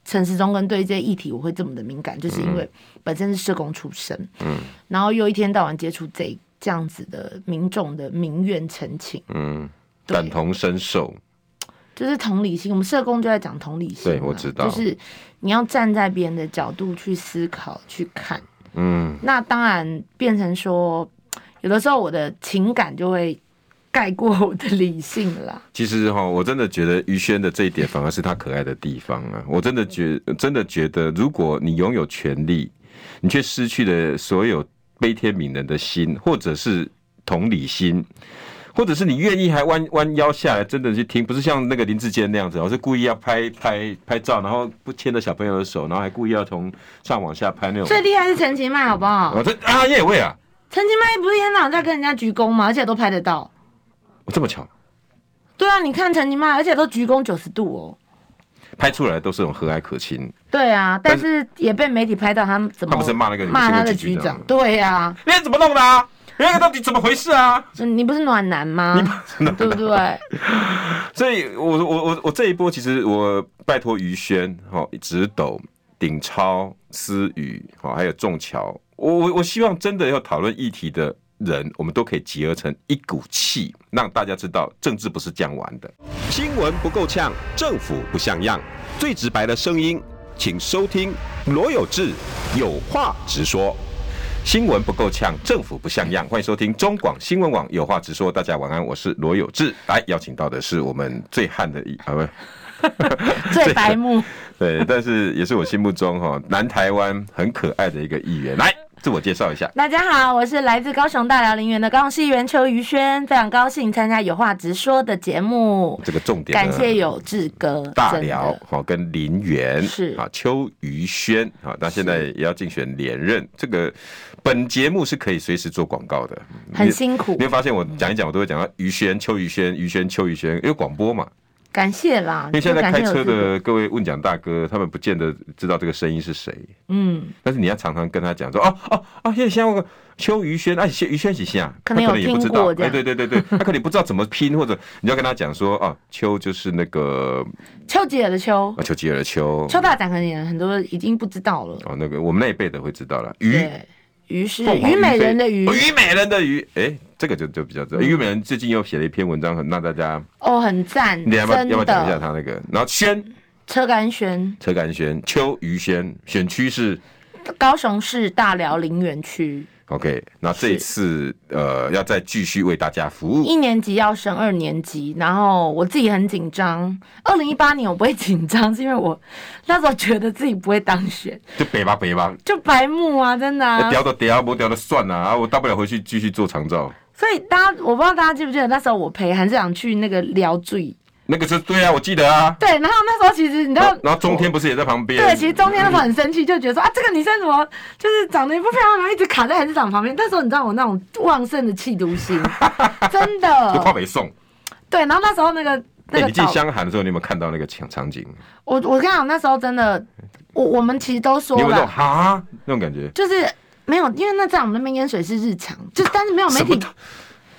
陈时中跟对这些议题我会这么的敏感，就是因为本身是社工出身，嗯，然后又一天到晚接触这这样子的民众的民怨陈情，嗯，感同身受，就是同理心。我们社工就在讲同理心，对，我知道，就是你要站在别人的角度去思考去看，嗯，那当然变成说，有的时候我的情感就会。盖过我的理性了。其实哈，我真的觉得于轩的这一点反而是他可爱的地方啊！我真的觉真的觉得，如果你拥有权利，你却失去了所有悲天悯人的心，或者是同理心，或者是你愿意还弯弯腰下来，真的去听，不是像那个林志坚那样子，我是故意要拍拍拍照，然后不牵着小朋友的手，然后还故意要从上往下拍那种。最厉害是陈其迈，好不好？我这啊叶伟啊。陈其迈不是一天到晚在跟人家鞠躬吗？而且都拍得到。哦，这么巧？对啊，你看陈其迈，而且都鞠躬九十度哦。拍出来都是种和蔼可亲。对啊，但是也被媒体拍到他们怎么？他不是骂那个骂他的局长？对呀、啊，你怎么弄的？啊？那个到底怎么回事啊？你不是暖男吗？对不对？所以我，我我我我这一波，其实我拜托于轩、哈、直斗、鼎超、思雨、哈，还有仲桥，我我我希望真的要讨论议题的人，我们都可以集合成一股气，让大家知道政治不是这样玩的。新闻不够呛，政府不像样，最直白的声音，请收听罗有志有话直说。新闻不够呛，政府不像样。欢迎收听中广新闻网，有话直说。大家晚安，我是罗有志。来邀请到的是我们最汉的一啊不，(laughs) 最白目对，但是也是我心目中哈南台湾很可爱的一个议员。来。自我介绍一下，大家好，我是来自高雄大寮林园的高雄市议员邱于轩，非常高兴参加有话直说的节目。这个重点，感谢有志哥。大寮好跟林园是啊，邱于轩啊，那现在也要竞选连任。这个本节目是可以随时做广告的，很辛苦。你会发现我讲一讲，我都会讲到于轩、邱于轩、于轩、邱于轩，因为广播嘛。感谢啦，因为现在开车的各位问讲大哥，他们不见得知道这个声音是谁。嗯，但是你要常常跟他讲说，哦哦哦，现在像个邱于轩，哎，于轩是谁啊？可能有听过，哎，对对对对，(laughs) 他可能不知道怎么拼，或者你要跟他讲说，哦，邱就是那个丘吉尔的丘，丘吉尔的丘，邱大展可能很多已经不知道了。哦，那个我们那一辈的会知道了，于于是虞美人的于，虞美人的于，哎。这个就就比较知道，于美人最近又写了一篇文章，很让大家哦，很赞。你要不要要不要讲一下他那个？然后轩车干轩，车干轩，邱于轩，选区是高雄市大寮林园区。OK，那这一次呃，要再继续为大家服务。一年级要升二年级，然后我自己很紧张。二零一八年我不会紧张，是因为我 (laughs) 那时候觉得自己不会当选，就北吧北吧，就白目啊，真的、啊。调的调，不调的算了啊，我大不了回去继续做长照。所以大家，我不知道大家记不记得那时候我陪韩志阳去那个聊醉，那个是对啊，我记得啊。对，然后那时候其实你知道，然后中天不是也在旁边？对，其实中天那时候很生气，就觉得说啊，这个女生怎么就是长得也不漂亮，然后一直卡在韩市长旁边。那时候你知道我那种旺盛的气毒心，(laughs) 真的。就怕没送。对，然后那时候那个那个、欸、你进香韩的时候，你有没有看到那个场场景？我我跟你讲，那时候真的，我我们其实都说了，有那种哈那种感觉，就是没有，因为那在我们那边淹水是日常，就但是没有媒体。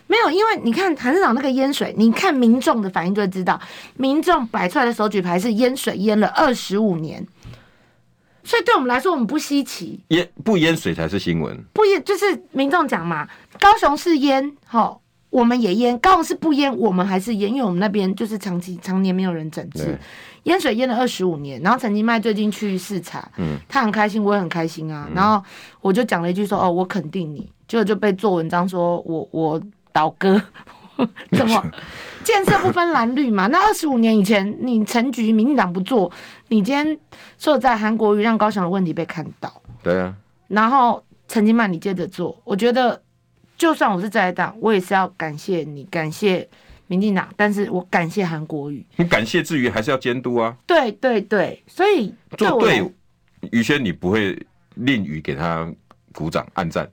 没有，因为你看韩市长那个淹水，你看民众的反应就会知道，民众摆出来的手举牌是淹水淹了二十五年，所以对我们来说，我们不稀奇。淹不淹水才是新闻，不淹就是民众讲嘛。高雄是淹，吼，我们也淹；高雄市不淹，我们还是淹，因为我们那边就是长期常年没有人整治，淹水淹了二十五年。然后陈金麦最近去视察，嗯，他很开心，我也很开心啊。然后我就讲了一句说：“哦，我肯定你。”结果就被做文章说我我。倒戈，(laughs) 怎么 (laughs) 建设不分蓝绿嘛？那二十五年以前，你陈局民进党不做，你今天说在韩国瑜让高雄的问题被看到，对啊。然后陈金麦你接着做，我觉得就算我是在党，我也是要感谢你，感谢民进党，但是我感谢韩国瑜。你感谢之余，还是要监督啊。对对对，所以做对于轩，你不会吝于给他鼓掌按赞。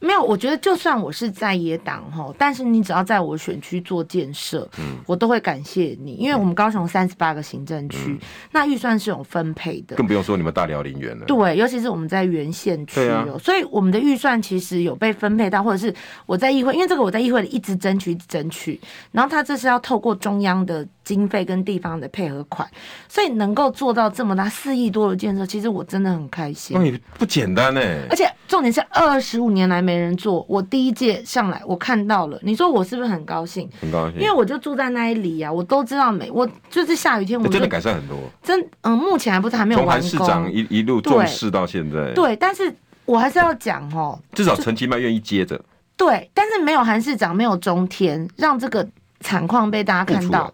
没有，我觉得就算我是在野党哈，但是你只要在我选区做建设，嗯，我都会感谢你，因为我们高雄三十八个行政区，嗯，那预算是有分配的，更不用说你们大寮林园了。对，尤其是我们在原县区哦，所以我们的预算其实有被分配到，或者是我在议会，因为这个我在议会里一直争取，一直争取，然后他这是要透过中央的经费跟地方的配合款，所以能够做到这么大四亿多的建设，其实我真的很开心。那也不简单呢，而且重点是二十五年来没人做，我第一届上来我看到了，你说我是不是很高兴？很高兴，因为我就住在那一里啊，我都知道美，我就是下雨天我真的改善很多。真嗯，目前还不是还没有完工。从韩市长一一路重视到现在，对，但是我还是要讲哦，至少陈其迈愿意接着。对，但是没有韩市长，没有中天，让这个惨况被大家看到。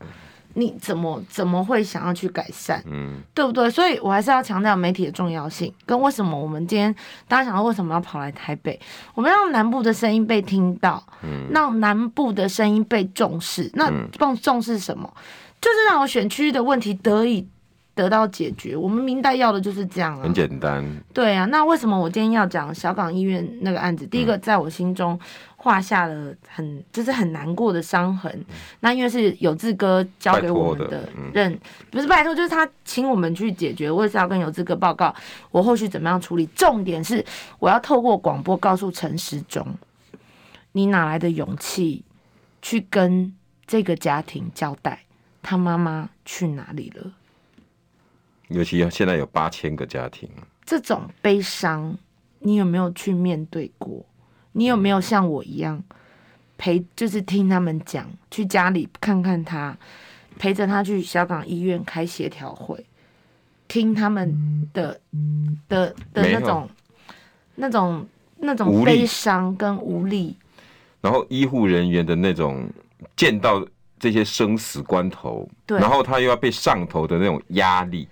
你怎么怎么会想要去改善？嗯，对不对？所以我还是要强调媒体的重要性，跟为什么我们今天大家想到为什么要跑来台北？我们让南部的声音被听到，嗯，让南部的声音被重视。那重重视什么？就是让我选区的问题得以得到解决。我们明代要的就是这样啊，很简单。对啊，那为什么我今天要讲小港医院那个案子？第一个，在我心中画下了很就是很难过的伤痕。嗯、那因为是有志哥交给我们的任，嗯、不是拜托，就是他请我们去解决。我也是要跟有志哥报告我后续怎么样处理。重点是我要透过广播告诉陈时中，你哪来的勇气去跟这个家庭交代？他妈妈去哪里了？尤其现在有八千个家庭，这种悲伤，你有没有去面对过？你有没有像我一样陪，就是听他们讲，去家里看看他，陪着他去小港医院开协调会，听他们的的的那种那种那种悲伤跟无力，然后医护人员的那种见到。这些生死关头，对，然后他又要被上头的那种压力，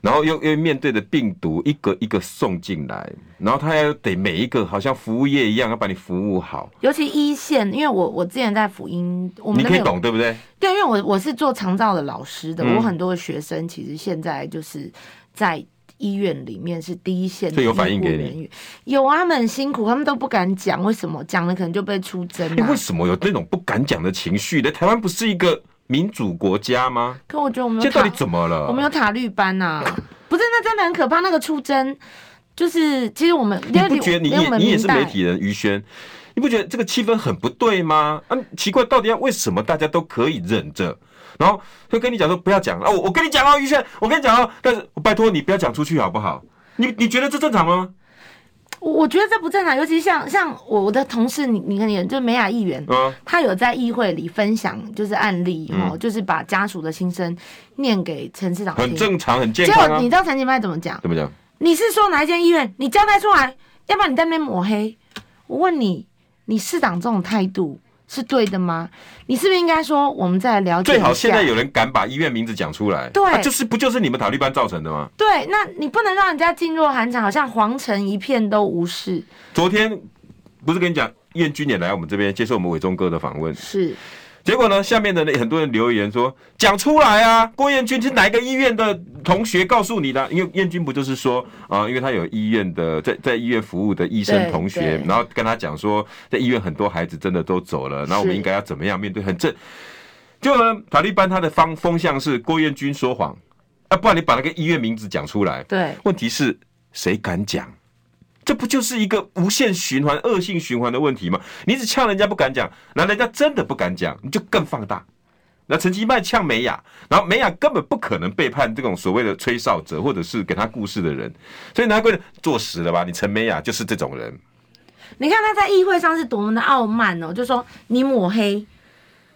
然后又又面对着病毒一个一个送进来，然后他要得每一个好像服务业一样要把你服务好。尤其一线，因为我我之前在辅音，我们你可以懂对不对？对，因为我我是做长照的老师的，嗯、我很多的学生其实现在就是在。医院里面是第一线的医护人员，有反应给你？有啊，他们很辛苦，他们都不敢讲，为什么？讲了可能就被出征。啊。你为什么有那种不敢讲的情绪呢？台湾不是一个民主国家吗？可我觉得我们这到底怎么了？我们有塔绿班呐，啊，(laughs) 不是？那真的很可怕。那个出征就是，其实我们你不觉得你也你也是媒体人于轩，你不觉得这个气氛很不对吗？啊，奇怪，到底要为什么大家都可以忍着？然后会跟你讲说不要讲啊，我我跟你讲哦，于轩，我跟你讲哦，但是我拜托你不要讲出去好不好？你你觉得这正常吗？我觉得这不正常，尤其像像我的同事，你你看你就美雅议员，嗯，他有在议会里分享就是案例哦，嗯、就是把家属的心声念给陈市长听，很正常，很健康、啊。结果你知道陈其迈怎么讲？怎么讲？你是说哪一间医院？你交代出来，要不然你在那边抹黑。我问你，你市长这种态度？是对的吗？你是不是应该说，我们再来了解？最好现在有人敢把医院名字讲出来，对、啊，就是不就是你们塔利班造成的吗？对，那你不能让人家噤若寒蝉，好像皇城一片都无视。昨天不是跟你讲，燕军也来我们这边接受我们伟忠哥的访问，是。结果呢？下面的很多人留言说：“讲出来啊，郭彦军是哪一个医院的同学告诉你的？因为彦军不就是说啊、呃，因为他有医院的在在医院服务的医生同学，然后跟他讲说，在医院很多孩子真的都走了，然后我们应该要怎么样面对？很正。就呢，塔利班他的方风向是郭彦军说谎啊，不然你把那个医院名字讲出来。对，问题是谁敢讲？”这不就是一个无限循环、恶性循环的问题吗？你只呛人家不敢讲，那人家真的不敢讲，你就更放大。那陈其迈呛美雅，然后美雅根本不可能背叛这种所谓的吹哨者，或者是给他故事的人，所以难怪坐实了吧？你陈美雅就是这种人。你看他在议会上是多么的傲慢哦，就说你抹黑。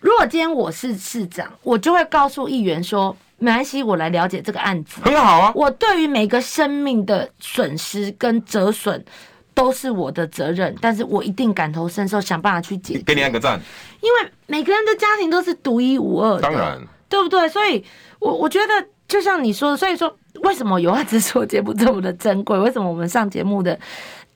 如果今天我是市长，我就会告诉议员说。没关系，我来了解这个案子。很好啊，我对于每个生命的损失跟折损都是我的责任，但是我一定感同身受，想办法去解决。给你按个赞。因为每个人的家庭都是独一无二的，当然，对不对？所以我我觉得，就像你说的，所以说为什么有话直说节目这么的珍贵？为什么我们上节目的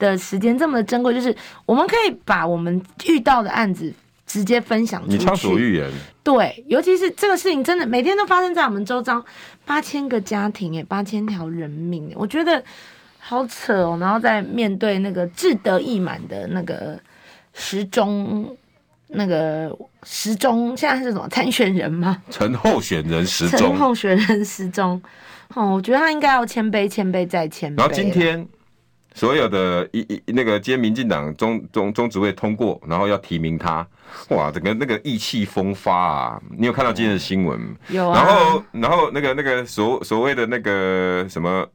的时间这么的珍贵？就是我们可以把我们遇到的案子。直接分享出去，你畅所欲言。对，尤其是这个事情，真的每天都发生在我们周遭，八千个家庭，哎，八千条人命，我觉得好扯哦。然后再面对那个志得意满的那个时钟，那个时钟，现在是什么参选人吗？陈候选人时钟，陈候选人时钟。哦，我觉得他应该要谦卑，谦卑再谦卑。然后今天。所有的一一那个，今天民进党中中中执会通过，然后要提名他，哇，整个那个意气风发啊！你有看到今天的新闻？有啊。然后，然后那个那个所所谓的那个什么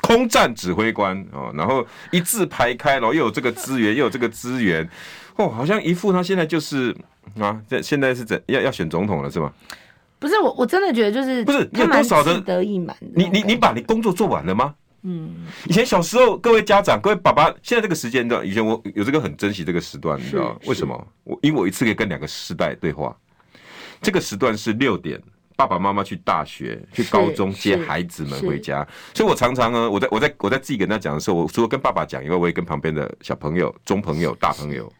空战指挥官哦，然后一字排开，然后又有这个资源，又有这个资源，哦，好像一副他现在就是啊，这现在是怎要要选总统了是吗？不是我，我真的觉得就是不是有多少的得意满？你你你把你工作做完了吗？嗯，以前小时候，各位家长、各位爸爸，现在这个时间段，以前我有这个很珍惜这个时段，你知道为什么？我因为我一次可以跟两个世代对话。这个时段是六点，爸爸妈妈去大学、去高中接孩子们回家，所以我常常呢，我在我在我在自己跟他讲的时候，我除了跟爸爸讲以外，我也跟旁边的小朋友、中朋友、大朋友，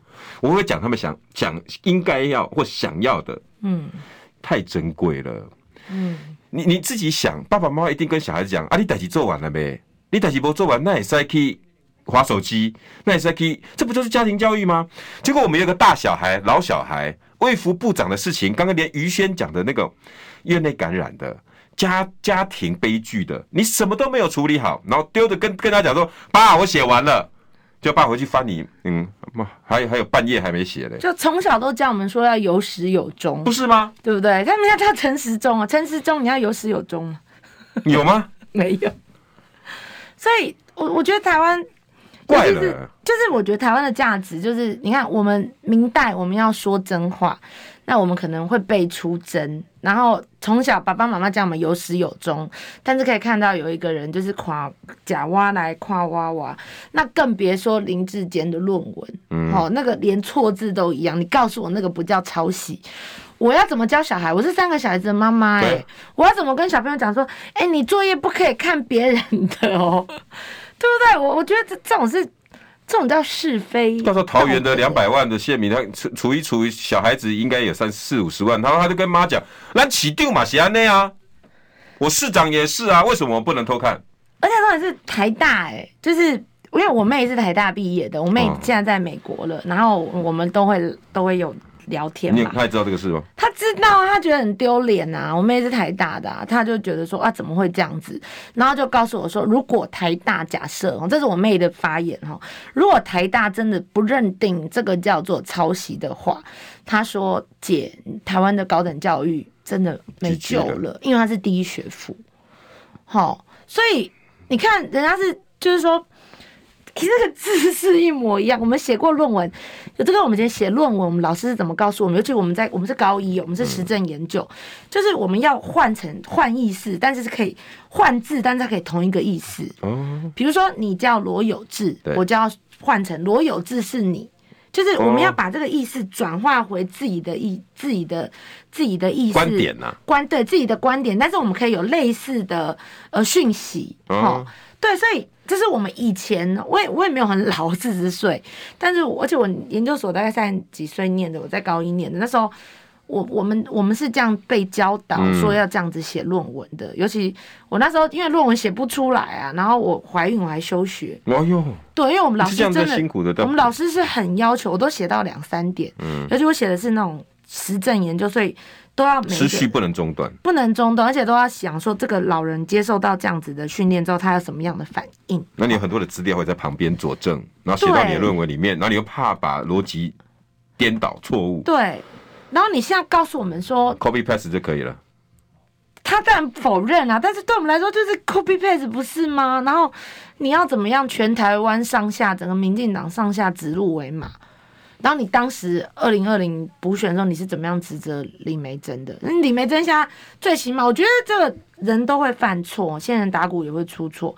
我会讲他们想讲应该要或想要的。嗯，太珍贵了。嗯。你你自己想，爸爸妈妈一定跟小孩子讲啊，你代志做完了没？你代志没做完，那也是去滑手机，那也是去，这不就是家庭教育吗？结果我们有个大小孩、老小孩，卫福部长的事情，刚刚连于轩讲的那个院内感染的。家家庭悲剧的，你什么都没有处理好，然后丢着跟跟他讲说，爸，我写完了，叫爸回去翻你，嗯，还有还有半夜还没写嘞。就从小都教我们说要有始有终，不是吗？对不对？他们要叫陈时中啊，陈时中你要有始有终吗？有吗？(laughs) 没有。所以我我觉得台湾怪了，就是我觉得台湾的价值就是，你看我们明代我们要说真话。那我们可能会背出真，然后从小爸爸妈妈教我们有始有终，但是可以看到有一个人就是夸假挖来夸挖挖，那更别说林志坚的论文，嗯，好，那个连错字都一样，你告诉我那个不叫抄袭，我要怎么教小孩？我是三个小孩子的妈妈，哎，我要怎么跟小朋友讲说，哎、欸，你作业不可以看别人的哦，(laughs) 对不对？我我觉得这这种是。这种叫是非。到时候桃园的两百万的县民，他除除一除，小孩子应该有三四五十万，然后他就跟妈讲：“那起定嘛，写安内啊，我市长也是啊，为什么我不能偷看？”而且重点是台大、欸，哎，就是因为我妹是台大毕业的，我妹现在在美国了，嗯、然后我们都会都会有。聊天你，他也知道这个事吗？他知道，他觉得很丢脸啊。我妹是台大的、啊，他就觉得说啊，怎么会这样子？然后就告诉我说，如果台大假设哦，这是我妹的发言哈，如果台大真的不认定这个叫做抄袭的话，他说姐，台湾的高等教育真的没救了，因为他是第一学府。好，所以你看，人家是就是说。其实这个字是一模一样。我们写过论文，就这个我们今天写论文，我们老师是怎么告诉我们？尤其我们在我们是高一，我们是实证研究，嗯、就是我们要换成换意思，但是是可以换字，但是它可以同一个意思。哦，比如说你叫罗有志，我就要换成罗有志是你，就是我们要把这个意思转化回自己的意、自己的自己的意思观点呐、啊，观对自己的观点，但是我们可以有类似的呃讯息。哦，对，所以。这是我们以前，我也我也没有很老，四十岁，但是而且我研究所大概三十几岁念的，我在高一念的，那时候我我们我们是这样被教导说要这样子写论文的，嗯、尤其我那时候因为论文写不出来啊，然后我怀孕我还休学，哎呦，对，因为我们老师真的辛苦的，我们老师是很要求，我都写到两三点，嗯，而且我写的是那种实证研究，所以。都要持续不能中断，不能中断，而且都要想说，这个老人接受到这样子的训练之后，他有什么样的反应？那你有很多的资料会在旁边佐证，然后写到你的论文里面，然后你又怕把逻辑颠倒错误。对，然后你现在告诉我们说，copy paste 就可以了。他当然否认啊，但是对我们来说就是 copy paste 不是吗？然后你要怎么样？全台湾上下整个民进党上下指鹿为马。然后你当时二零二零补选的时候，你是怎么样指责李梅珍的？李梅珍现在最起码，我觉得这个人都会犯错，仙人打鼓也会出错，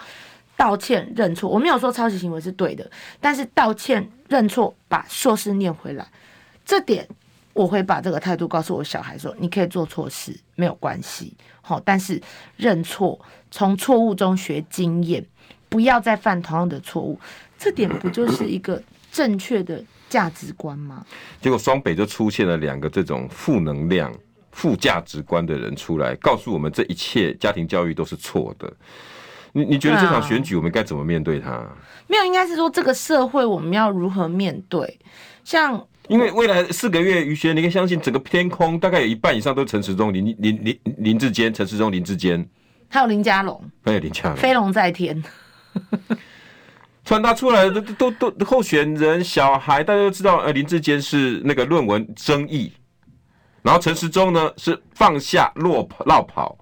道歉认错。我没有说抄袭行为是对的，但是道歉认错，把硕士念回来，这点我会把这个态度告诉我小孩说：你可以做错事，没有关系，好，但是认错，从错误中学经验，不要再犯同样的错误。这点不就是一个正确的？价值观吗？结果双北就出现了两个这种负能量、负价值观的人出来，告诉我们这一切家庭教育都是错的。你你觉得这场选举我们该怎么面对它？啊、没有，应该是说这个社会我们要如何面对？像因为未来四个月，于轩，你可以相信整个天空大概有一半以上都是陈时中、林林林林志坚、陈时中、林志坚，还有林佳龙，还有林佳龙，飞龙在天。传达出来的都都都候选人小孩，大家都知道，呃，林志坚是那个论文争议，然后陈时中呢是放下落跑落跑。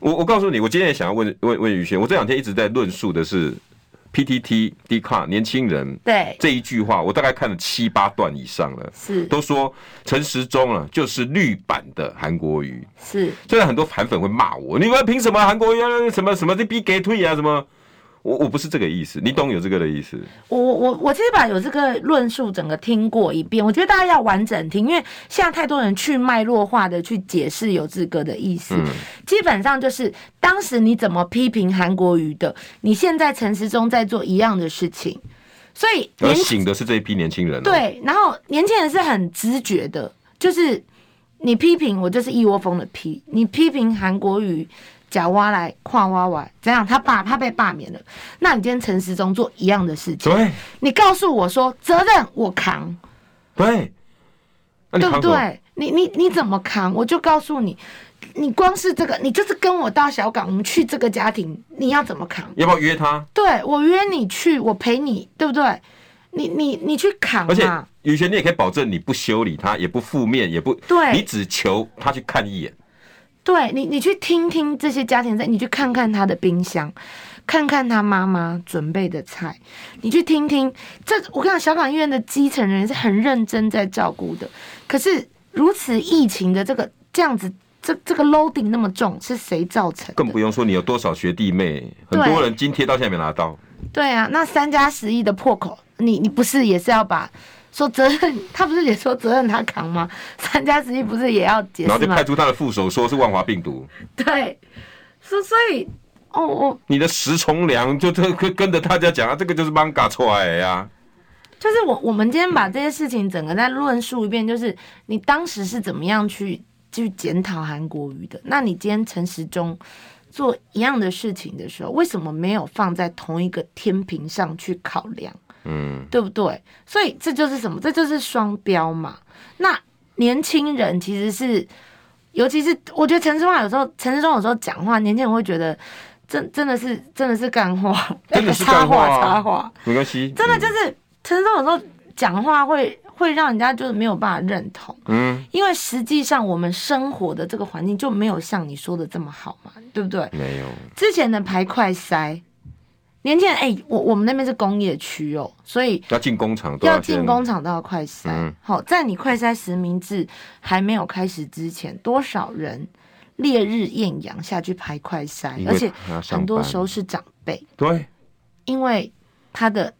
我我告诉你，我今天也想要问问问宇轩，我这两天一直在论述的是 PTT Dcard 年轻人对。这一句话，我大概看了七八段以上了，是。都说陈时中啊就是绿版的韩国瑜，是。虽然很多韩粉会骂我，你们凭什么韩国瑜啊什么什么这逼给退啊什么？我我不是这个意思，你懂有这个的意思？我我我其实把有这个论述整个听过一遍，我觉得大家要完整听，因为现在太多人去脉络化的去解释有这个的意思，嗯、基本上就是当时你怎么批评韩国瑜的，你现在陈时中在做一样的事情，所以而醒的是这一批年轻人、哦。对，然后年轻人是很直觉的，就是你批评我就是一窝蜂的批，你批评韩国瑜假挖来跨挖来，怎样？他罢他被罢免了，那你今天陈时中做一样的事情，对，你告诉我说责任我扛，对，对不对？你你你怎么扛？我就告诉你，你光是这个，你就是跟我到小港，我们去这个家庭，你要怎么扛？要不要约他？对，我约你去，我陪你，对不对？你你你去扛嘛。而且有些，你也可以保证你不修理他，也不负面，也不对，你只求他去看一眼。对你，你去听听这些家庭在，你去看看他的冰箱，看看他妈妈准备的菜，你去听听这。我跟你讲，小港医院的基层人是很认真在照顾的，可是。如此疫情的这个这样子，这这个 loading 那么重，是谁造成？更不用说你有多少学弟妹，很多人津贴到现在没拿到。对啊，那三加十亿的破口，你你不是也是要把说责任？他不是也说责任他扛吗？(laughs) 三加十一不是也要解？然后就派出他的副手说是万华病毒。对，所所以哦哦，你的石崇良就特跟跟着大家讲啊，这个就是帮嘎出来呀。就是我，我们今天把这些事情整个再论述一遍，就是你当时是怎么样去去检讨韩国瑜的？那你今天陈时中做一样的事情的时候，为什么没有放在同一个天平上去考量？嗯，对不对？所以这就是什么？这就是双标嘛。那年轻人其实是，尤其是我觉得陈志华有时候，陈志忠有时候讲话，年轻人会觉得真真的是真的是干话，真的是插话，插话，没关系，真的就是。陈志忠有时候讲话会会让人家就是没有办法认同，嗯，因为实际上我们生活的这个环境就没有像你说的这么好嘛，对不对？没有。之前的排快筛，年轻人哎，我我们那边是工业区哦，所以要进工厂都要，进工厂都要快筛。好，在你快筛实名制还没有开始之前，多少人烈日艳阳下去排快筛，而且很多时候是长辈，对，因为他的。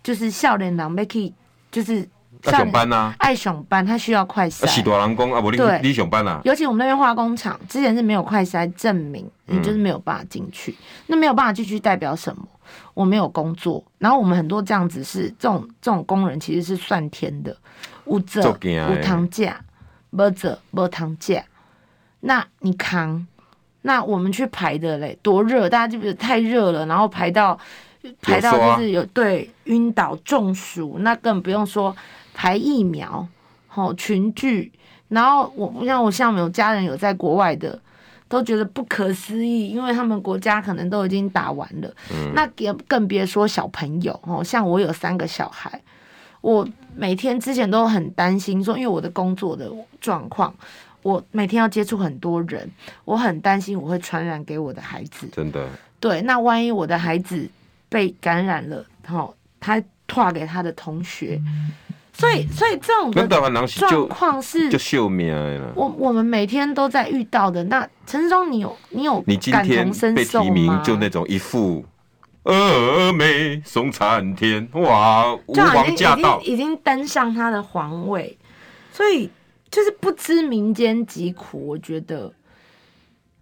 就是少年郎要去，就是爱上班呐，爱上班，他需要快筛。是大人工啊，不你你上班啊。尤其我们那边化工厂之前是没有快筛证明，你就是没有办法进去。嗯、那没有办法进去代表什么？我没有工作。然后我们很多这样子是这种这种工人，其实是算天的，无责无糖价，无责无糖价。那你扛，那我们去排的嘞，多热，大家记不记得太热了，然后排到。排到就是有对晕倒中暑，那更不用说排疫苗，吼群聚，然后我不像我像有家人有在国外的，都觉得不可思议，因为他们国家可能都已经打完了，嗯、那也更别说小朋友哦，像我有三个小孩，我每天之前都很担心说，因为我的工作的状况，我每天要接触很多人，我很担心我会传染给我的孩子，真的，对，那万一我的孩子。被感染了，好，他传给他的同学，所以，所以这种状况是就秀命了。我我们每天都在遇到的。那陈志忠，你有你有感同身受吗？被提名就那种一副峨眉送参天，哇，吴王驾到，已经已经登上他的皇位，所以就是不知民间疾苦，我觉得。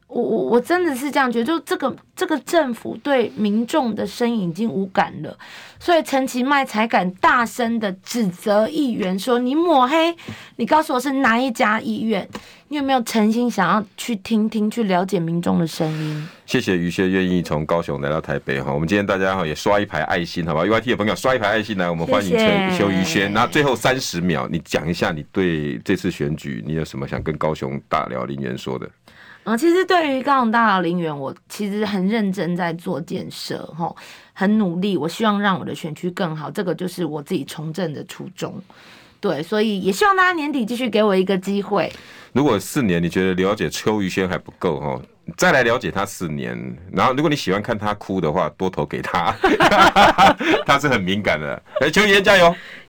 我我我真的是这样觉得，就这个这个政府对民众的声音已经无感了，所以陈其迈才敢大声的指责议员说：“你抹黑，你告诉我是哪一家医院？你有没有诚心想要去听听，去了解民众的声音？”谢谢于轩愿意从高雄来到台北哈，我们今天大家哈也刷一排爱心，好吧？UIT 的朋友刷一排爱心来，我们欢迎陈邱于轩。那最后三十秒，你讲一下你对这次选举你有什么想跟高雄大辽林园说的？嗯，其实对于高雄大林园，我其实很认真在做建设，吼，很努力。我希望让我的选区更好，这个就是我自己从政的初衷。对，所以也希望大家年底继续给我一个机会。如果四年你觉得了解邱于轩还不够，哈，再来了解他四年。然后，如果你喜欢看他哭的话，多投给他，(laughs) 他是很敏感的。哎，邱于轩加油！